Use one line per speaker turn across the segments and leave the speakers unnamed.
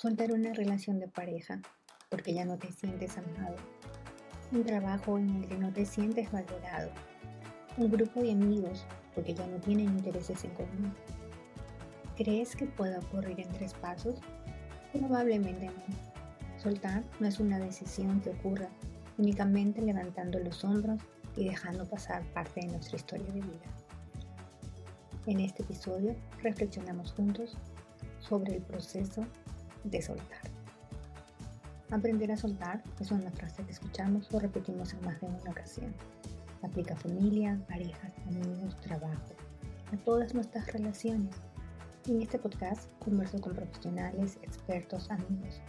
Soltar una relación de pareja porque ya no te sientes amado. Un trabajo en el que no te sientes valorado. Un grupo de amigos porque ya no tienen intereses en común. ¿Crees que pueda ocurrir en tres pasos? Probablemente no. Soltar no es una decisión que ocurra únicamente levantando los hombros y dejando pasar parte de nuestra historia de vida. En este episodio reflexionamos juntos sobre el proceso de soltar. Aprender a soltar es una frase que escuchamos o repetimos en más de una ocasión. Aplica a familia, parejas, amigos, trabajo, a todas nuestras relaciones. En este podcast converso con profesionales, expertos, amigos,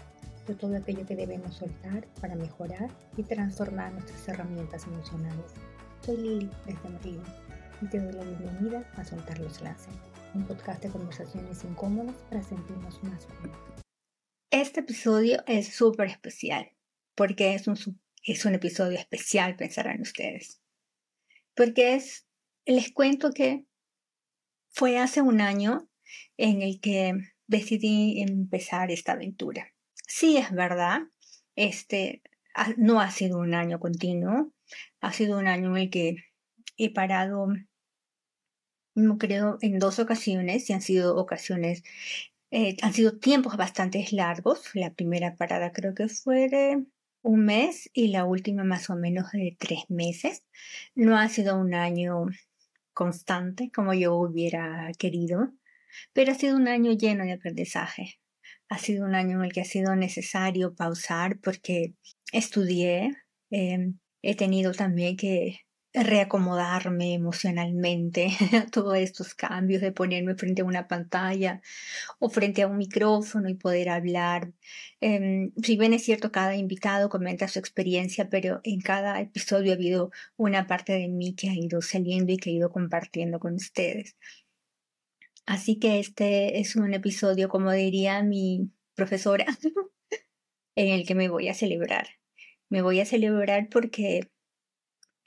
de todo aquello que debemos soltar para mejorar y transformar nuestras herramientas emocionales. Soy Lili desde Madrid y te doy la bienvenida a Soltar los Laces, un podcast de conversaciones incómodas para sentirnos más cómodos. Este episodio es súper especial, porque es un, es un episodio especial, pensarán ustedes. Porque es, les cuento que fue hace un año en el que decidí empezar esta aventura. Sí, es verdad, este no ha sido un año continuo, ha sido un año en el que he parado, no creo, en dos ocasiones y han sido ocasiones eh, han sido tiempos bastante largos. La primera parada creo que fue de un mes y la última más o menos de tres meses. No ha sido un año constante como yo hubiera querido, pero ha sido un año lleno de aprendizaje. Ha sido un año en el que ha sido necesario pausar porque estudié, eh, he tenido también que reacomodarme emocionalmente a todos estos cambios de ponerme frente a una pantalla o frente a un micrófono y poder hablar. Em, si bien es cierto, cada invitado comenta su experiencia, pero en cada episodio ha habido una parte de mí que ha ido saliendo y que he ido compartiendo con ustedes. Así que este es un episodio, como diría mi profesora, en el que me voy a celebrar. Me voy a celebrar porque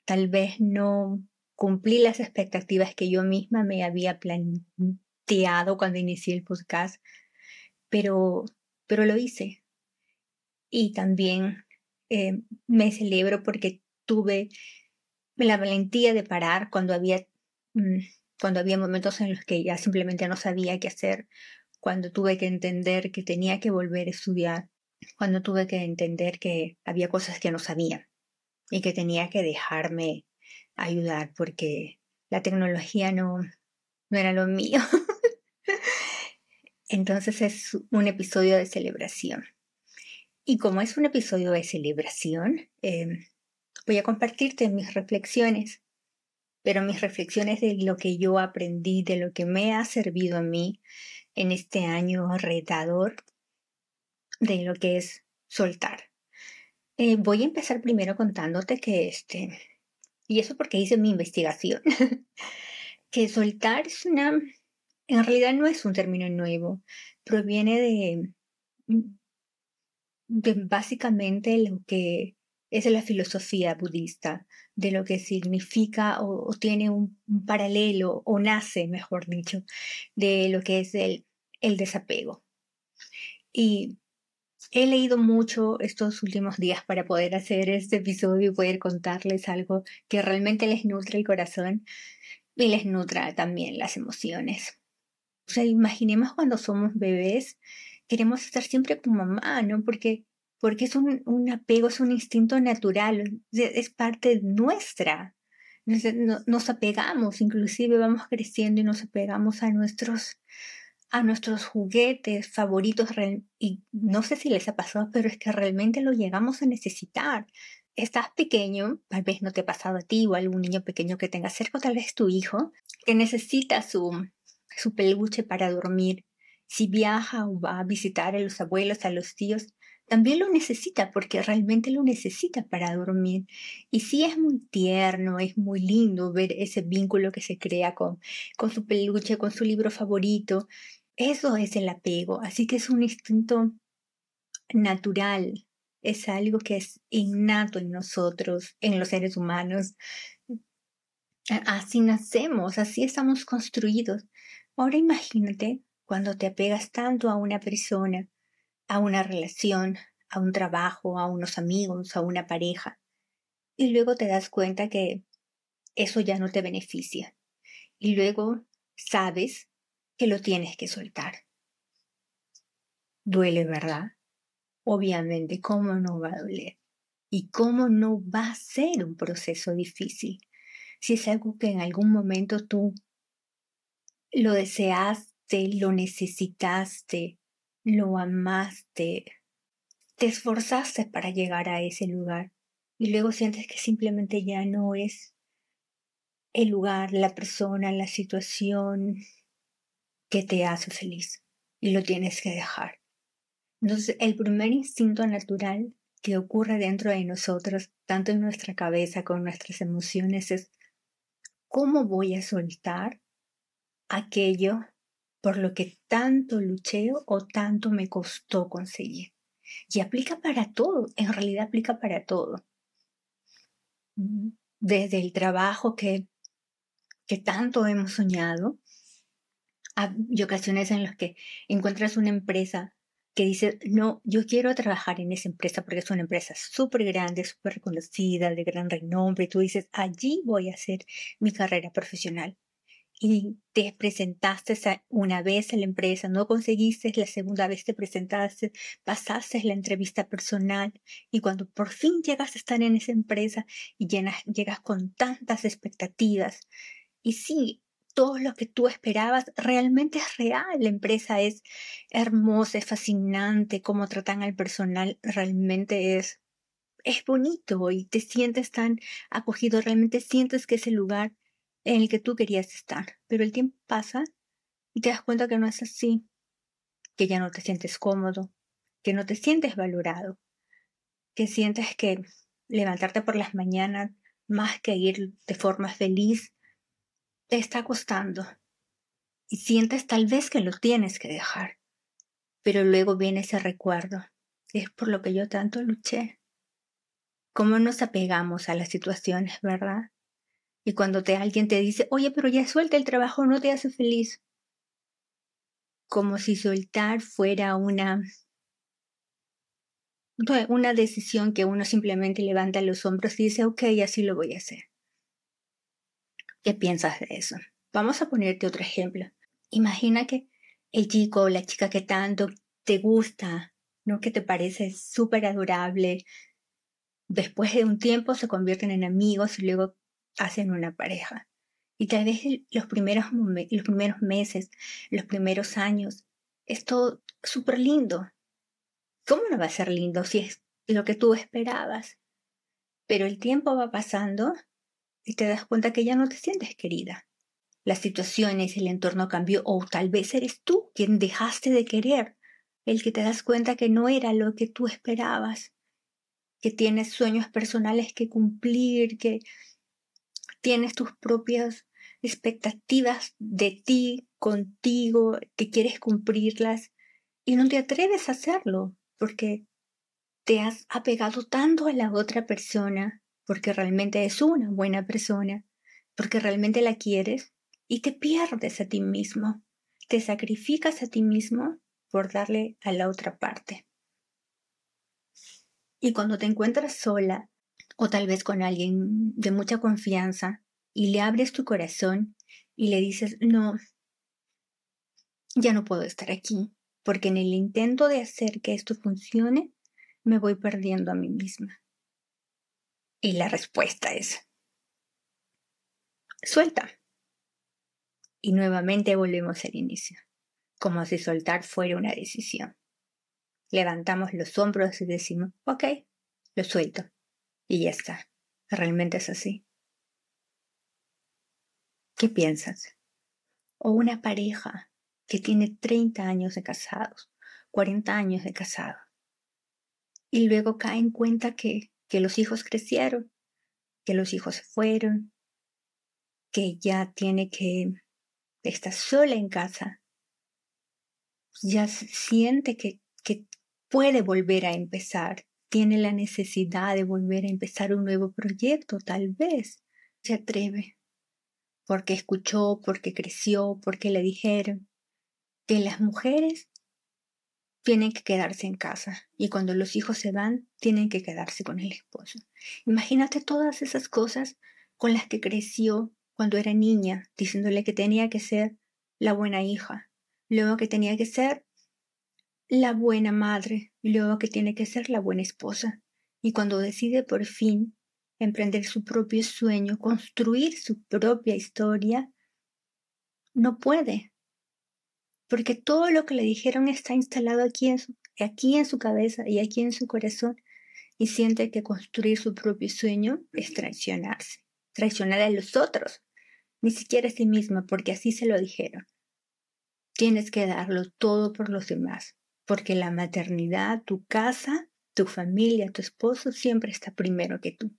tal vez no cumplí las expectativas que yo misma me había planteado cuando inicié el podcast, pero, pero lo hice. Y también eh, me celebro porque tuve la valentía de parar cuando había, mm, cuando había momentos en los que ya simplemente no sabía qué hacer, cuando tuve que entender que tenía que volver a estudiar, cuando tuve que entender que había cosas que no sabía y que tenía que dejarme ayudar porque la tecnología no, no era lo mío. Entonces es un episodio de celebración. Y como es un episodio de celebración, em, voy a compartirte mis reflexiones, pero mis reflexiones de lo que yo aprendí, de lo que me ha servido a mí en este año retador, de lo que es soltar. Eh, voy a empezar primero contándote que este, y eso porque hice mi investigación, que soltar es una, en realidad no es un término nuevo, proviene de, de básicamente lo que es la filosofía budista, de lo que significa o, tiene un, un, paralelo, o nace, mejor dicho, de lo que es el, el desapego. Y He leído mucho estos últimos días para poder hacer este episodio y poder contarles algo que realmente les nutre el corazón y les nutra también las emociones. O sea, imaginemos cuando somos bebés, queremos estar siempre con mamá, ¿no? Porque, porque es un, apego, es un instinto natural, es parte nuestra. Nos, nos apegamos, inclusive vamos creciendo y nos apegamos a nuestros a nuestros juguetes favoritos y no sé si les ha pasado, pero es que realmente lo llegamos a necesitar. Estás pequeño, tal vez no te ha pasado a ti o a algún niño pequeño que tenga cerca, tal vez tu hijo, que necesita su, su peluche para dormir. Si viaja o va a visitar a los abuelos, a los tíos, también lo necesita porque realmente lo necesita para dormir. Y sí es muy tierno, es muy lindo ver ese vínculo que se crea con, con su peluche, con su libro favorito. Eso es el apego, así que es un instinto natural, es algo que es innato en nosotros, en los seres humanos. Así nacemos, así estamos construidos. Ahora imagínate cuando te apegas tanto a una persona, a una relación, a un trabajo, a unos amigos, a una pareja. Y luego te das cuenta que eso ya no te beneficia. Y luego sabes que lo tienes que soltar. Duele, ¿verdad? Obviamente, ¿cómo no va a doler? ¿Y cómo no va a ser un proceso difícil? Si es algo que en algún momento tú lo deseaste, lo necesitaste, lo amaste, te esforzaste para llegar a ese lugar y luego sientes que simplemente ya no es el lugar, la persona, la situación que te hace feliz y lo tienes que dejar. Entonces, el primer instinto natural que ocurre dentro de nosotros, tanto en nuestra cabeza como en nuestras emociones, es ¿cómo voy a soltar aquello por lo que tanto luché o tanto me costó conseguir? Y aplica para todo, en realidad aplica para todo. Desde el trabajo que, que tanto hemos soñado, hay ocasiones en las que encuentras una empresa que dice, no, yo quiero trabajar en esa empresa porque es una empresa súper grande, súper reconocida, de gran renombre, y tú dices, allí voy a hacer mi carrera profesional y te presentaste una vez en la empresa, no conseguiste, la segunda vez te presentaste, pasaste la entrevista personal y cuando por fin llegas a estar en esa empresa y llegas con tantas expectativas y sí, todo lo que tú esperabas realmente es real. La empresa es hermosa, es fascinante, cómo tratan al personal realmente es, es bonito y te sientes tan acogido, realmente sientes que ese lugar en el que tú querías estar. Pero el tiempo pasa y te das cuenta que no es así, que ya no te sientes cómodo, que no te sientes valorado, que sientes que levantarte por las mañanas más que ir de forma feliz te está costando y sientes tal vez que lo tienes que dejar. Pero luego viene ese recuerdo, es por lo que yo tanto luché. ¿Cómo nos apegamos a las situaciones, verdad? Y cuando te, alguien te dice, oye, pero ya suelta el trabajo, no te hace feliz. Como si soltar fuera una, una decisión que uno simplemente levanta los hombros y dice, ok, así lo voy a hacer. ¿Qué piensas de eso? Vamos a ponerte otro ejemplo. Imagina que el chico o la chica que tanto te gusta, ¿no? Que te parece súper adorable, después de un tiempo se convierten en amigos y luego hacen una pareja. Y tal vez los primeros, los primeros meses, los primeros años, es todo súper lindo. ¿Cómo no va a ser lindo si es lo que tú esperabas? Pero el tiempo va pasando y te das cuenta que ya no te sientes querida. Las situaciones, el entorno cambió o tal vez eres tú quien dejaste de querer, el que te das cuenta que no era lo que tú esperabas, que tienes sueños personales que cumplir, que tienes tus propias expectativas de ti, contigo, que quieres cumplirlas y no te atreves a hacerlo porque te has apegado tanto a la otra persona, porque realmente es una buena persona, porque realmente la quieres y te pierdes a ti mismo, te sacrificas a ti mismo por darle a la otra parte. Y cuando te encuentras sola o tal vez con alguien de mucha confianza y le abres tu corazón y le dices, no, ya no puedo estar aquí, porque en el intento de hacer que esto funcione, me voy perdiendo a mí misma. Y la respuesta es, suelta. Y nuevamente volvemos al inicio, como si soltar fuera una decisión. Levantamos los hombros y decimos, ok, lo suelto. Y ya está. Realmente es así. ¿Qué piensas? O una pareja que tiene 30 años de casados, 40 años de casado, y luego cae en cuenta que, que los hijos crecieron, que los hijos se fueron, que ya tiene que estar sola en casa, ya siente que, que puede volver a empezar, tiene la necesidad de volver a empezar un nuevo proyecto, tal vez. Se atreve, porque escuchó, porque creció, porque le dijeron que las mujeres tienen que quedarse en casa y cuando los hijos se van, tienen que quedarse con el esposo. Imagínate todas esas cosas con las que creció cuando era niña, diciéndole que tenía que ser la buena hija, luego que tenía que ser la buena madre, luego que tiene que ser la buena esposa. Y cuando decide por fin emprender su propio sueño, construir su propia historia, no puede, porque todo lo que le dijeron está instalado aquí en su, aquí en su cabeza y aquí en su corazón, y siente que construir su propio sueño es traicionarse, traicionar a los otros, ni siquiera a sí misma, porque así se lo dijeron. Tienes que darlo todo por los demás, porque la maternidad, tu casa, tu familia, tu esposo siempre está primero que tú.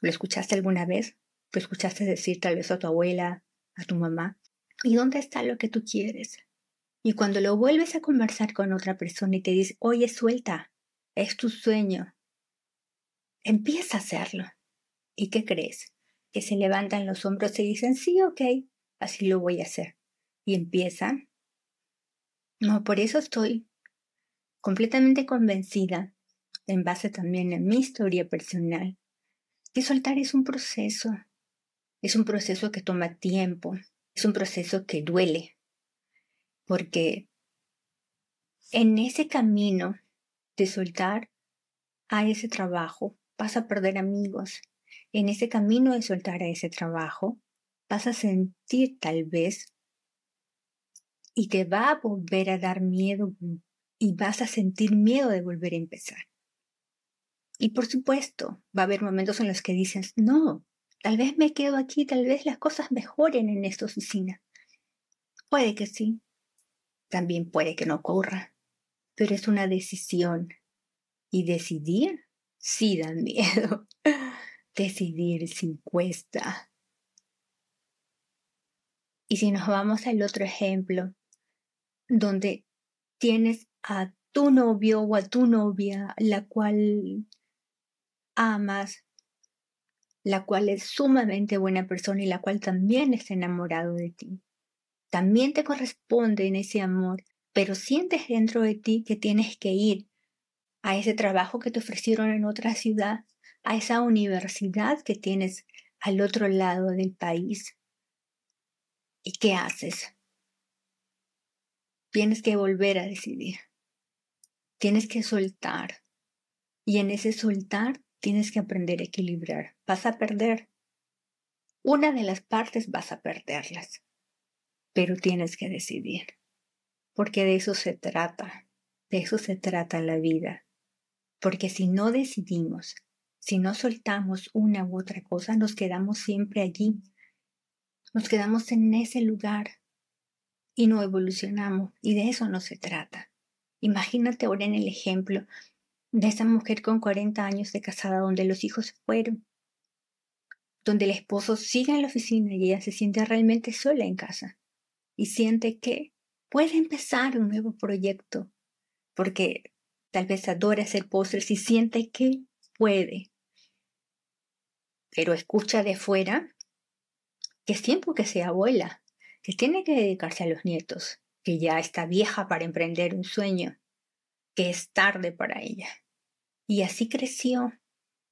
¿Lo escuchaste alguna vez? ¿Lo escuchaste decir tal vez a tu abuela, a tu mamá? ¿Y dónde está lo que tú quieres? Y cuando lo vuelves a conversar con otra persona y te dice, oye, suelta, es tu sueño, empieza a hacerlo. ¿Y qué crees? Que se levantan los hombros y dicen, sí, ok, así lo voy a hacer. Y empiezan. No, por eso estoy completamente convencida, en base también a mi historia personal, que soltar es un proceso, es un proceso que toma tiempo, es un proceso que duele, porque en ese camino de soltar a ese trabajo vas a perder amigos, en ese camino de soltar a ese trabajo vas a sentir tal vez y te va a volver a dar miedo y vas a sentir miedo de volver a empezar. Y por supuesto, va a haber momentos en los que dices, no, tal vez me quedo aquí, tal vez las cosas mejoren en esta oficina. Puede que sí, también puede que no ocurra, pero es una decisión. Y decidir sí da miedo. decidir sin cuesta. Y si nos vamos al otro ejemplo, donde tienes a tu novio o a tu novia, la cual amas, la cual es sumamente buena persona y la cual también está enamorado de ti. También te corresponde en ese amor, pero sientes dentro de ti que tienes que ir a ese trabajo que te ofrecieron en otra ciudad, a esa universidad que tienes al otro lado del país. ¿Y qué haces? Tienes que volver a decidir. Tienes que soltar. Y en ese soltar tienes que aprender a equilibrar. Vas a perder. Una de las partes vas a perderlas, pero tienes que decidir, porque de eso se trata, de eso se trata la vida. Porque si no decidimos, si no soltamos una u otra cosa, nos quedamos siempre allí, nos quedamos en ese lugar y no evolucionamos, y de eso no se trata. Imagínate ahora en el ejemplo de esa mujer con 40 años de casada donde los hijos fueron, donde el esposo sigue en la oficina y ella se siente realmente sola en casa y siente que puede empezar un nuevo proyecto porque tal vez adora hacer postres y siente que puede. Pero escucha de fuera que es tiempo que sea abuela, que tiene que dedicarse a los nietos, que ya está vieja para emprender un sueño, que es tarde para ella. Y así creció,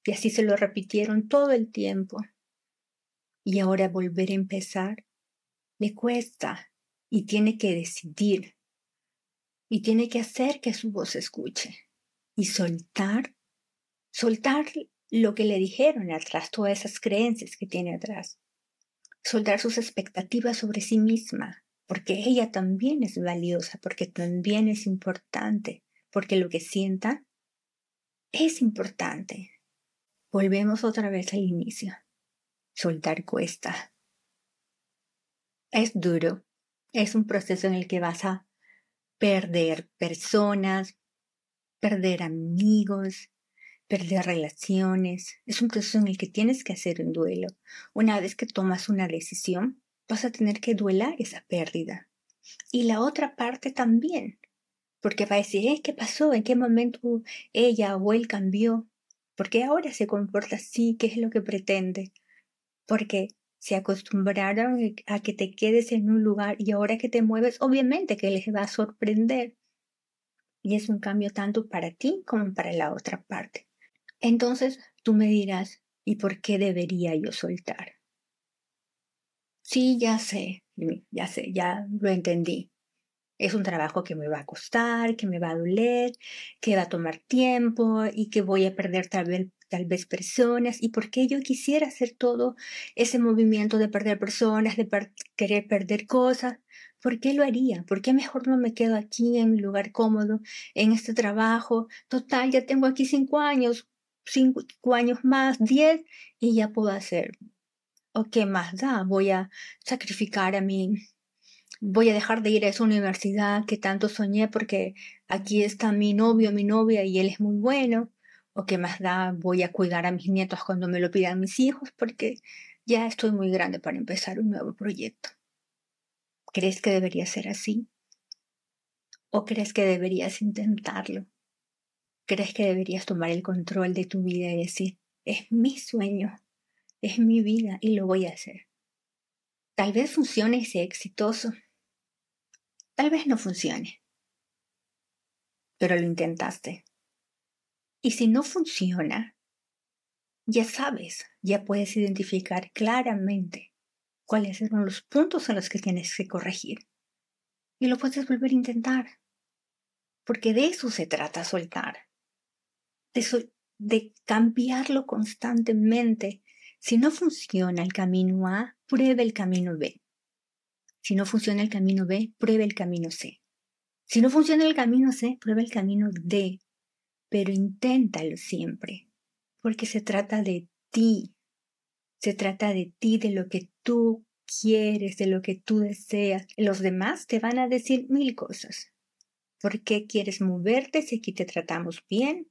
y así se lo repitieron todo el tiempo. Y ahora volver a empezar le cuesta y tiene que decidir y tiene que hacer que su voz se escuche y soltar, soltar lo que le dijeron atrás, todas esas creencias que tiene atrás, soltar sus expectativas sobre sí misma, porque ella también es valiosa, porque también es importante, porque lo que sienta es importante. Volvemos otra vez al inicio. Soltar cuesta. Es duro. Es un proceso en el que vas a perder personas, perder amigos, perder relaciones. Es un proceso en el que tienes que hacer un duelo. Una vez que tomas una decisión, vas a tener que duelar esa pérdida. Y la otra parte también, porque va a decir, ¿eh? ¿qué pasó? ¿En qué momento ella o él cambió? ¿Por qué ahora se comporta así? ¿Qué es lo que pretende? Porque se acostumbraron a que te quedes en un lugar y ahora que te mueves, obviamente que les va a sorprender. Y es un cambio tanto para ti como para la otra parte. Entonces tú me dirás, ¿y por qué debería yo soltar? Sí, ya sé, ya sé, ya lo entendí. Es un trabajo que me va a costar, que me va a doler, que va a tomar tiempo y que voy a perder tal vez, tal vez personas. ¿Y por qué yo quisiera hacer todo ese movimiento de perder personas, de querer perder cosas? ¿Por qué lo haría? ¿Por qué mejor no me quedo aquí en mi lugar cómodo, en este trabajo? Total, ya tengo aquí cinco años, cinco años más, diez, y ya puedo hacer. ¿O qué más da? Voy a sacrificar a mí voy a dejar de ir a esa universidad que tanto soñé porque aquí está mi novio, mi novia y él es muy bueno, o qué más da, voy a cuidar a mis nietos cuando me lo pidan mis hijos porque ya estoy muy grande para empezar un nuevo proyecto. ¿Crees que debería ser así? ¿O crees que deberías intentarlo? ¿Crees que deberías tomar el control de tu vida y decir, es mi sueño, es mi vida y lo voy a hacer? Tal vez funcione y sea exitoso, Tal vez no funcione, pero lo intentaste. Y si no funciona, ya sabes, ya puedes identificar claramente cuáles son los puntos en los que tienes que corregir. Y lo puedes volver a intentar. Porque de eso se trata soltar. De, de cambiarlo constantemente. Si no funciona el camino A, prueba el camino B. Si no funciona el camino B, pruebe el camino C. Si no funciona el camino C, pruebe el camino D. Pero inténtalo siempre, porque se trata de ti. Se trata de ti, de lo que tú quieres, de lo que tú deseas. Los demás te van a decir mil cosas. ¿Por qué quieres moverte si aquí te tratamos bien?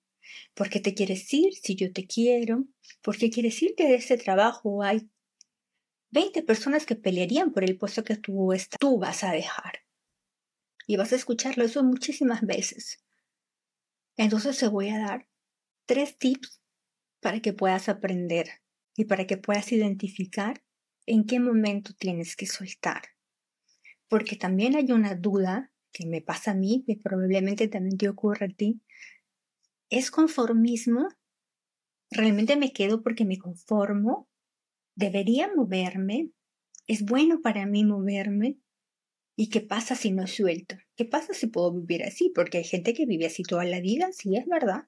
¿Por qué te quieres ir si yo te quiero? ¿Por qué quieres irte de ese trabajo? Hay 20 personas que pelearían por el puesto que tú, tú vas a dejar. Y vas a escucharlo eso muchísimas veces. Entonces te voy a dar tres tips para que puedas aprender y para que puedas identificar en qué momento tienes que soltar. Porque también hay una duda que me pasa a mí, que probablemente también te ocurre a ti. ¿Es conformismo? ¿Realmente me quedo porque me conformo? ¿Debería moverme? ¿Es bueno para mí moverme? ¿Y qué pasa si no suelto? ¿Qué pasa si puedo vivir así? Porque hay gente que vive así toda la vida, sí es verdad.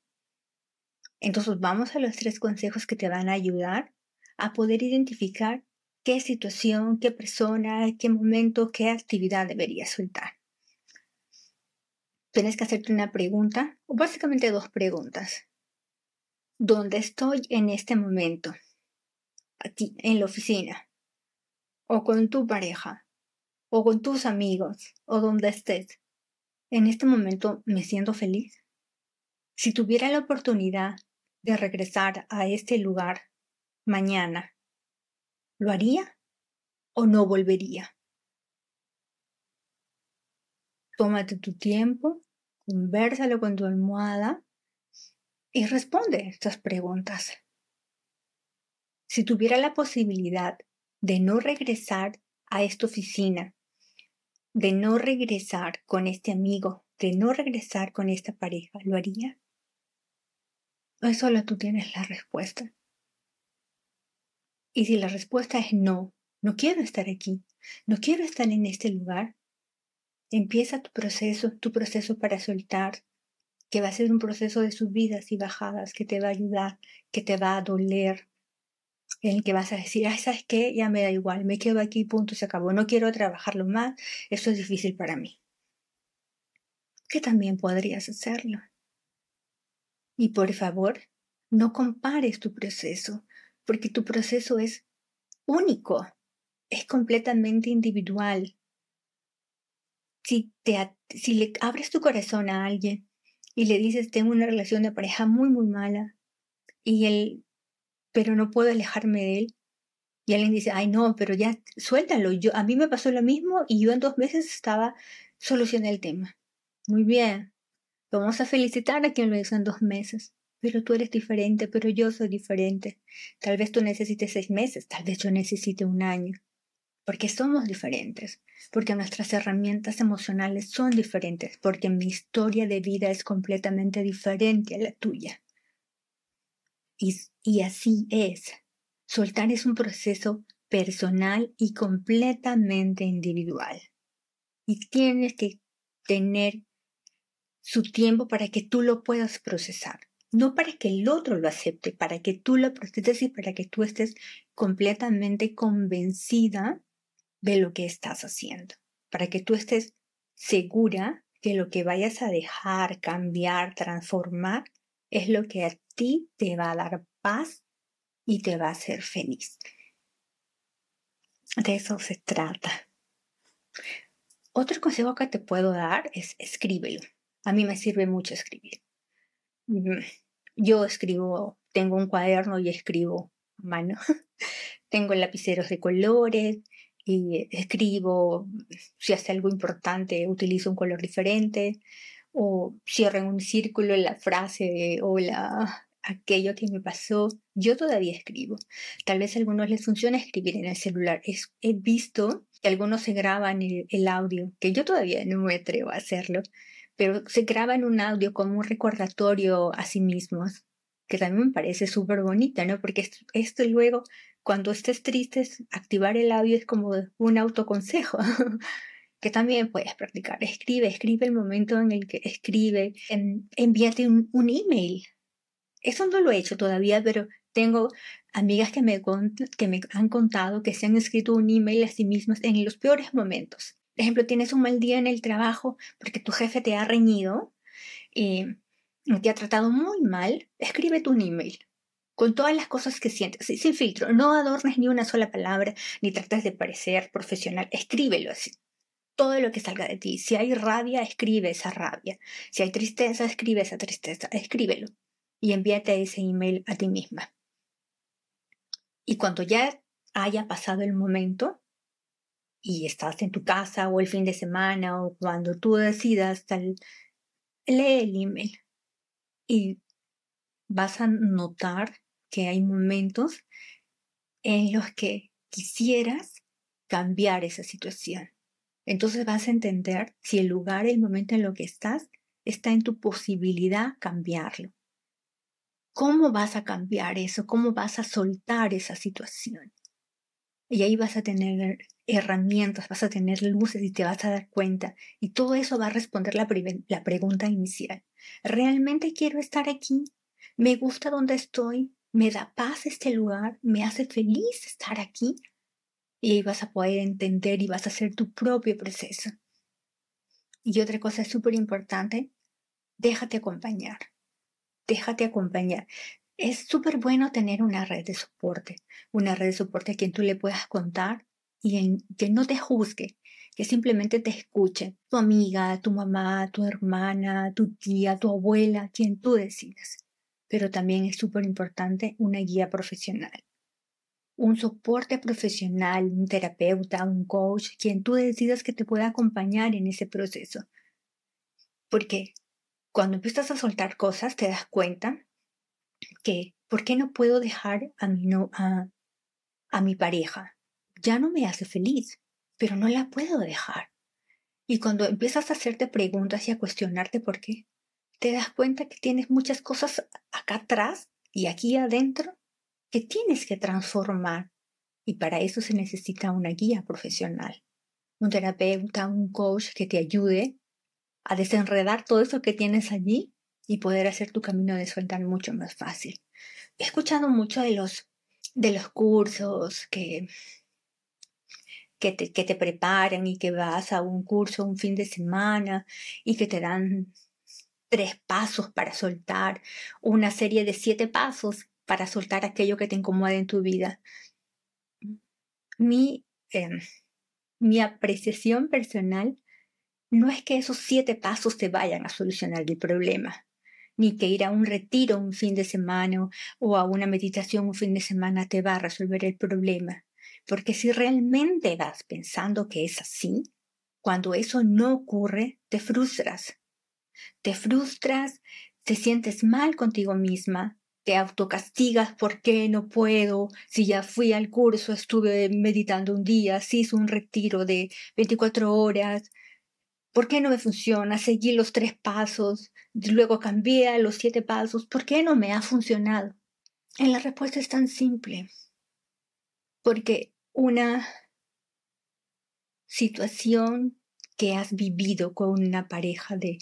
Entonces vamos a los tres consejos que te van a ayudar a poder identificar qué situación, qué persona, qué momento, qué actividad deberías soltar. Tienes que hacerte una pregunta, o básicamente dos preguntas. ¿Dónde estoy en este momento? Aquí en la oficina, o con tu pareja, o con tus amigos, o donde estés, en este momento me siento feliz. Si tuviera la oportunidad de regresar a este lugar mañana, ¿lo haría o no volvería? Tómate tu tiempo, conversalo con tu almohada y responde estas preguntas. Si tuviera la posibilidad de no regresar a esta oficina, de no regresar con este amigo, de no regresar con esta pareja, ¿lo haría? ¿O solo tú tienes la respuesta? Y si la respuesta es no, no quiero estar aquí, no quiero estar en este lugar, empieza tu proceso, tu proceso para soltar, que va a ser un proceso de subidas y bajadas, que te va a ayudar, que te va a doler, el que vas a decir, ay, ¿sabes qué? Ya me da igual, me quedo aquí, punto, se acabó, no quiero trabajarlo más, esto es difícil para mí. Que también podrías hacerlo. Y por favor, no compares tu proceso, porque tu proceso es único, es completamente individual. Si, te, si le abres tu corazón a alguien y le dices, tengo una relación de pareja muy, muy mala, y él pero no puedo alejarme de él. Y alguien dice, ay no, pero ya suéltalo. Yo, a mí me pasó lo mismo y yo en dos meses estaba solucionando el tema. Muy bien. Vamos a felicitar a quien lo hizo en dos meses. Pero tú eres diferente, pero yo soy diferente. Tal vez tú necesites seis meses, tal vez yo necesite un año porque somos diferentes, porque nuestras herramientas emocionales son diferentes, porque mi historia de vida es completamente diferente a la tuya. Y, así es. Soltar es un proceso personal y completamente individual. Y tienes que tener su tiempo para que tú lo puedas procesar. No para que el otro lo acepte, para que tú lo proceses y para que tú estés completamente convencida de lo que estás haciendo, para que tú estés segura que lo que vayas a dejar, cambiar, transformar, es lo que a ti te va a dar paz y te va a hacer feliz. De eso se trata. Otro consejo que te puedo dar es escríbelo. A mí me sirve mucho escribir. Yo escribo, tengo un cuaderno y escribo a mano. tengo lapiceros de colores, y escribo, si hace algo importante, utilizo un color diferente, o cierro en un círculo la frase o la, aquello que me pasó. Yo todavía escribo. Tal vez a algunos les funciona escribir en el celular. he visto que algunos se graban el, el audio, que yo todavía no me atrevo a hacerlo, pero se graban un audio como un recordatorio a sí mismos, que también me parece súper bonita, ¿no? Porque esto, esto luego cuando estés triste, activar el audio es como un autoconsejo que también puedes practicar. Escribe, escribe el momento en el que escribe, envíate un, email. Eso no lo he hecho todavía, pero tengo amigas que me, que me han contado que se han escrito un email a sí mismas en los peores momentos. Por ejemplo, tienes un mal día en el trabajo porque tu jefe te ha reñido y te ha tratado muy mal, escribe tu email con todas las cosas que sientes, sin filtro. No adornes ni una sola palabra, ni trates de parecer profesional. Escríbelo así. Todo lo que salga de ti. Si hay rabia, escribe esa rabia. Si hay tristeza, escribe esa tristeza. Escríbelo. Y envíate ese email a ti misma. Y cuando ya haya pasado el momento y estás en tu casa o el fin de semana o cuando tú decidas, tal, lee el email y vas a notar que hay momentos en los que quisieras cambiar esa situación. Entonces vas a entender si el lugar, el momento en lo que estás, está en tu posibilidad cambiarlo. ¿Cómo vas a cambiar eso? ¿Cómo vas a soltar esa situación? Y ahí vas a tener herramientas, vas a tener luces y te vas a dar cuenta. Y todo eso va a responder la, la pregunta inicial. ¿Realmente quiero estar aquí? ¿Me gusta donde estoy? me da paz este lugar, me hace feliz estar aquí. Y vas a poder entender y vas a hacer tu propio proceso. Y otra cosa súper importante, déjate acompañar. Déjate acompañar. Es súper bueno tener una red de soporte, una red de soporte a quien tú le puedas contar y en, que no te juzgue, que simplemente te escuche. Tu amiga, tu mamá, tu hermana, tu tía, tu abuela, quien tú decidas pero también es súper importante una guía profesional. Un soporte profesional, un terapeuta, un coach, quien tú decidas que te pueda acompañar en ese proceso. Porque cuando empiezas a soltar cosas te das cuenta que, ¿por qué no puedo dejar a mi, no, a, a mi pareja? Ya no me hace feliz, pero no la puedo dejar. Y cuando empiezas a hacerte preguntas y a cuestionarte por qué, te das cuenta que tienes muchas cosas acá atrás y aquí adentro que tienes que transformar. Y para eso se necesita una guía profesional, un terapeuta, un coach que te ayude a desenredar todo eso que tienes allí y poder hacer tu camino de soltar mucho más fácil. He escuchado mucho de los, de los cursos que, que, te, que te preparan y que vas a un curso un fin de semana y que te dan tres pasos para soltar, una serie de siete pasos para soltar aquello que te incomoda en tu vida. Mi, em, mi apreciación personal no es que esos siete pasos te vayan a solucionar el problema, ni que ir a un retiro un fin de semana o a una meditación un fin de semana te va a resolver el problema. Porque si realmente vas pensando que es así, cuando eso no ocurre, te frustras te frustras, te sientes mal contigo misma te autocastigas, ¿por qué no puedo? Si ya fui al curso, estuve meditando un día, si hice un retiro de 24 horas, ¿por qué no me funciona? Seguí los tres pasos, luego cambié los siete pasos, ¿por qué no me ha funcionado? En la respuesta es tan simple, porque una situación que has vivido con una pareja de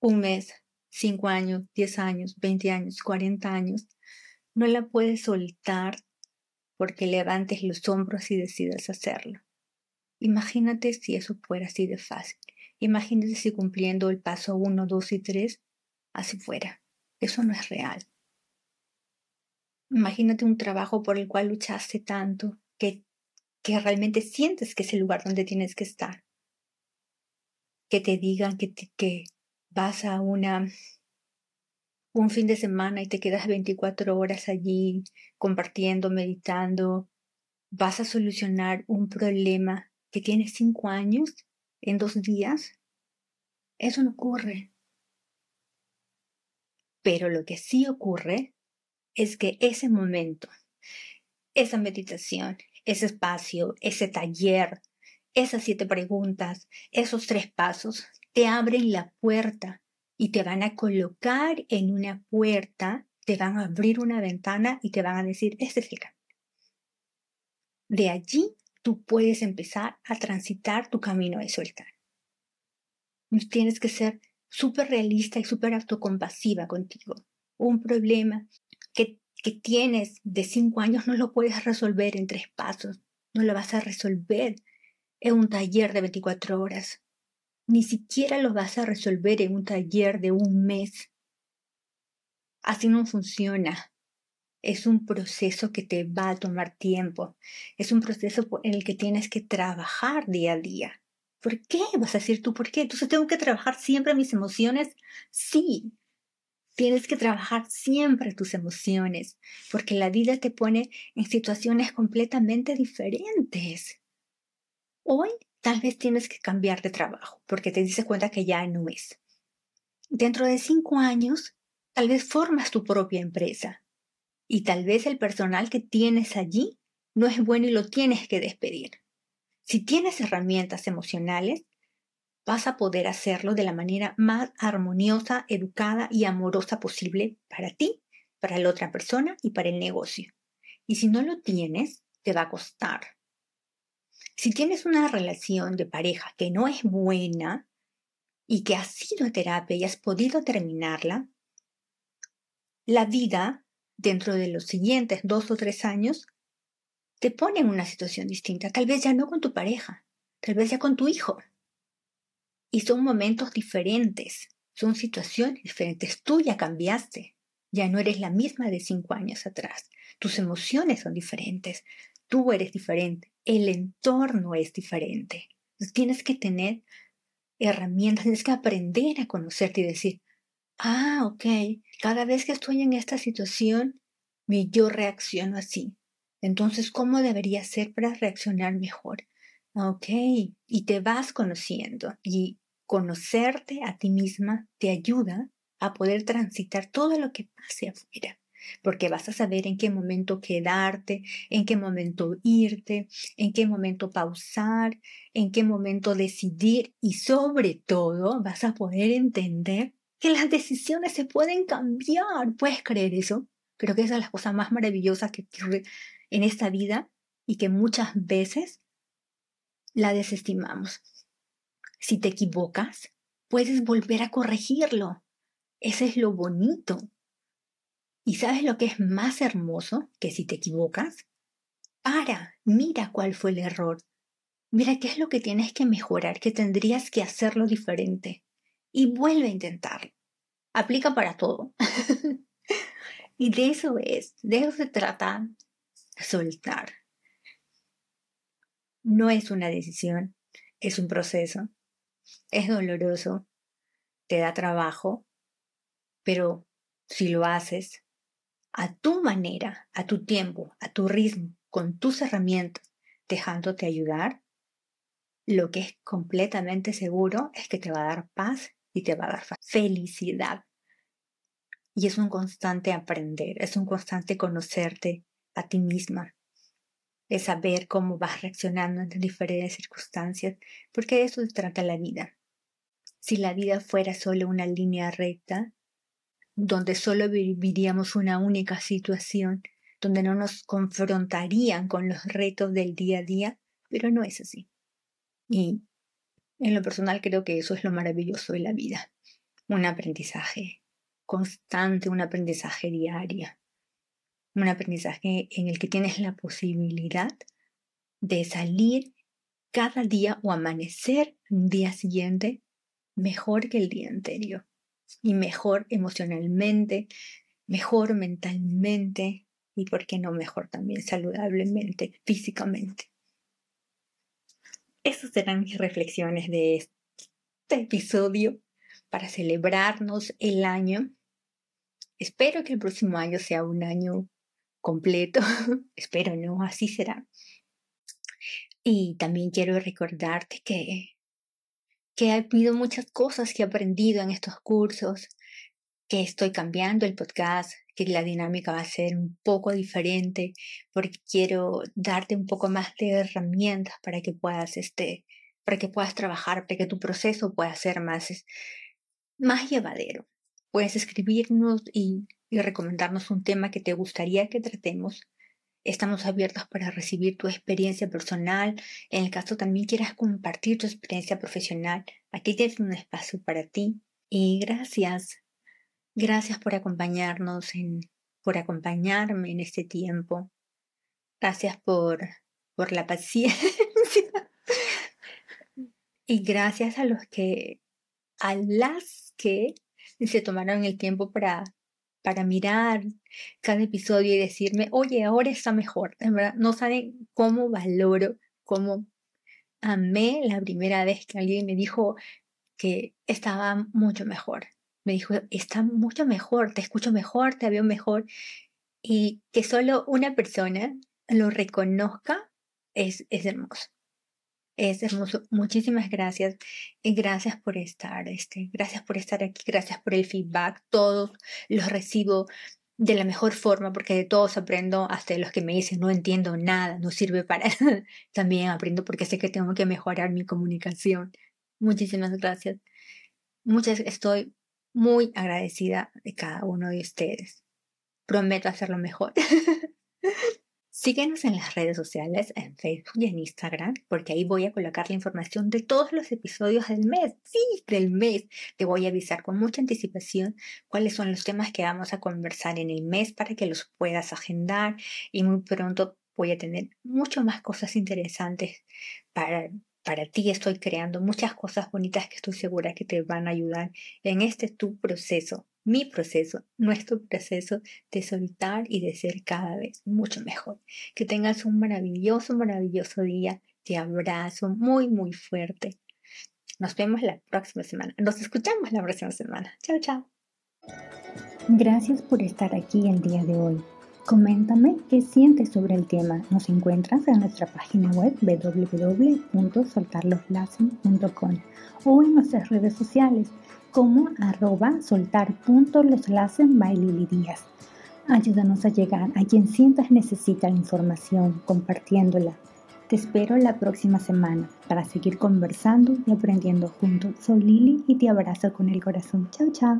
un mes, cinco años, diez años, veinte años, cuarenta años, no la puedes soltar porque levantes los hombros y decidas hacerlo. Imagínate si eso fuera así de fácil. Imagínate si cumpliendo el paso uno, dos y tres, así fuera. Eso no es real. Imagínate un trabajo por el cual luchaste tanto, que que realmente sientes que es el lugar donde tienes que estar. Que te digan que, que vas a una un fin de semana y te quedas 24 horas allí compartiendo, meditando, vas a solucionar un problema que tiene cinco años en dos días. Eso no ocurre. Pero lo que sí ocurre es que ese momento, esa meditación, ese espacio, ese taller, esas siete preguntas, esos tres pasos, te abren la puerta y te van a colocar en una puerta, te van a abrir una ventana y te van a decir, este es el camino. De allí tú puedes empezar a transitar tu camino de soltar. Tienes que ser súper realista y súper autocompasiva contigo. Un problema que que tienes de cinco años no lo puedes resolver en tres pasos, no lo vas a resolver en un taller de 24 horas, ni siquiera lo vas a resolver en un taller de un mes. Así no funciona. Es un proceso que te va a tomar tiempo. Es un proceso en el que tienes que trabajar día a día. ¿Por qué? Vas a decir tú, ¿por qué? Entonces tengo que trabajar siempre mis emociones. Sí, Tienes que trabajar siempre tus emociones, porque la vida te pone en situaciones completamente diferentes. Hoy tal vez tienes que cambiar de trabajo, porque te dices cuenta que ya no es. Dentro de cinco años, tal vez formas tu propia empresa, y tal vez el personal que tienes allí no es bueno y lo tienes que despedir. Si tienes herramientas emocionales, vas a poder hacerlo de la manera más armoniosa, educada y amorosa posible para ti, para la otra persona y para el negocio. Y si no lo tienes, te va a costar. Si tienes una relación de pareja que no es buena y que has sido terapia y has podido terminarla, la vida, dentro de los siguientes dos o tres años, te pone en una situación distinta. Tal vez ya no con tu pareja, tal vez ya con tu hijo, y son momentos diferentes, son situaciones diferentes. Tú ya cambiaste, ya no eres la misma de cinco años atrás. Tus emociones son diferentes, tú eres diferente, el entorno es diferente. tienes que tener herramientas, tienes que aprender a conocerte y decir, ah, ok, cada vez que estoy en esta situación, yo reacciono así. Entonces, ¿cómo debería ser para reaccionar mejor? Ok, y te vas conociendo y Conocerte a ti misma te ayuda a poder transitar todo lo que pase afuera, porque vas a saber en qué momento quedarte, en qué momento irte, en qué momento pausar, en qué momento decidir y sobre todo vas a poder entender que las decisiones se pueden cambiar. ¿Puedes creer eso? Creo que esa es la cosa más maravillosa que ocurre en esta vida y que muchas veces la desestimamos. Si te equivocas, puedes volver a corregirlo. Ese es lo bonito. ¿Y sabes lo que es más hermoso que si te equivocas? Para, mira cuál fue el error. Mira qué es lo que tienes que mejorar, que tendrías que hacerlo diferente. Y vuelve a intentarlo. Aplica para todo. y de eso es, de eso se trata soltar. No es una decisión, es un proceso es doloroso, te da trabajo, pero si lo haces a tu manera, a tu tiempo, a tu ritmo, con tus herramientas, dejándote ayudar, lo que es completamente seguro es que te va a dar paz y te va a dar felicidad. Y es un constante aprender, es un constante conocerte a ti misma, es saber cómo vas reaccionando ante diferentes circunstancias, porque de eso se trata la vida. Si la vida fuera solo una línea recta, donde solo viviríamos una única situación, donde no nos confrontarían con los retos del día a día, pero no es así. Y en lo personal creo que eso es lo maravilloso de la vida, un aprendizaje constante, un aprendizaje diario, un aprendizaje en el que tienes la posibilidad de salir cada día o amanecer un día siguiente mejor que el día anterior y mejor emocionalmente, mejor mentalmente y, por qué no, mejor también saludablemente, físicamente. Esas serán mis reflexiones de este episodio para celebrarnos el año. Espero que el próximo año sea un año completo. Espero no, así será. Y también quiero recordarte que que ha habido muchas cosas que he aprendido en estos cursos, que estoy cambiando el podcast, que la dinámica va a ser un poco diferente, porque quiero darte un poco más de herramientas para que puedas, este, para que puedas trabajar, para que tu proceso pueda ser más, más llevadero. Puedes escribirnos y, y recomendarnos un tema que te gustaría que tratemos Estamos abiertos para recibir tu experiencia personal. En el caso también quieras compartir tu experiencia profesional, aquí tienes un espacio para ti. Y gracias, gracias por acompañarnos, en, por acompañarme en este tiempo. Gracias por, por la paciencia. y gracias a los que, a las que se tomaron el tiempo para para mirar cada episodio y decirme, oye, ahora está mejor. No saben cómo valoro, cómo amé la primera vez que alguien me dijo que estaba mucho mejor. Me dijo, está mucho mejor, te escucho mejor, te veo mejor. Y que solo una persona lo reconozca es, es hermoso. Es hermoso. Muchísimas gracias. Y gracias por estar, este, gracias por estar aquí, gracias por el feedback. Todos los recibo de la mejor forma porque de todos aprendo, hasta de los que me dicen no entiendo nada, no sirve para. También aprendo porque sé que tengo que mejorar mi comunicación. Muchísimas gracias. Muchas, estoy muy agradecida de cada uno de ustedes. Prometo hacerlo mejor. Síguenos en las redes sociales, en Facebook y en Instagram, porque ahí voy a colocar la información de todos los episodios del mes. Sí, del mes. Te voy a avisar con mucha anticipación cuáles son los temas que vamos a conversar en el mes para que los puedas agendar y muy pronto voy a tener mucho más cosas interesantes para, para ti. Estoy creando muchas cosas bonitas que estoy segura que te van a ayudar en este tu proceso mi proceso, nuestro proceso de soltar y de ser cada vez mucho mejor. Que tengas un maravilloso, maravilloso día. Te abrazo muy, muy fuerte. Nos vemos la próxima semana. Nos escuchamos la próxima semana. Chao, chao.
Gracias por estar aquí el día de hoy. Coméntame qué sientes sobre el tema. Nos encuentras en nuestra página web www.soltarloslassen.com o en nuestras redes sociales como arroba soltar.loslassen Díaz. Ayúdanos a llegar a quien sientas necesita la información compartiéndola. Te espero la próxima semana para seguir conversando y aprendiendo juntos. Soy Lili y te abrazo con el corazón. Chao, chao.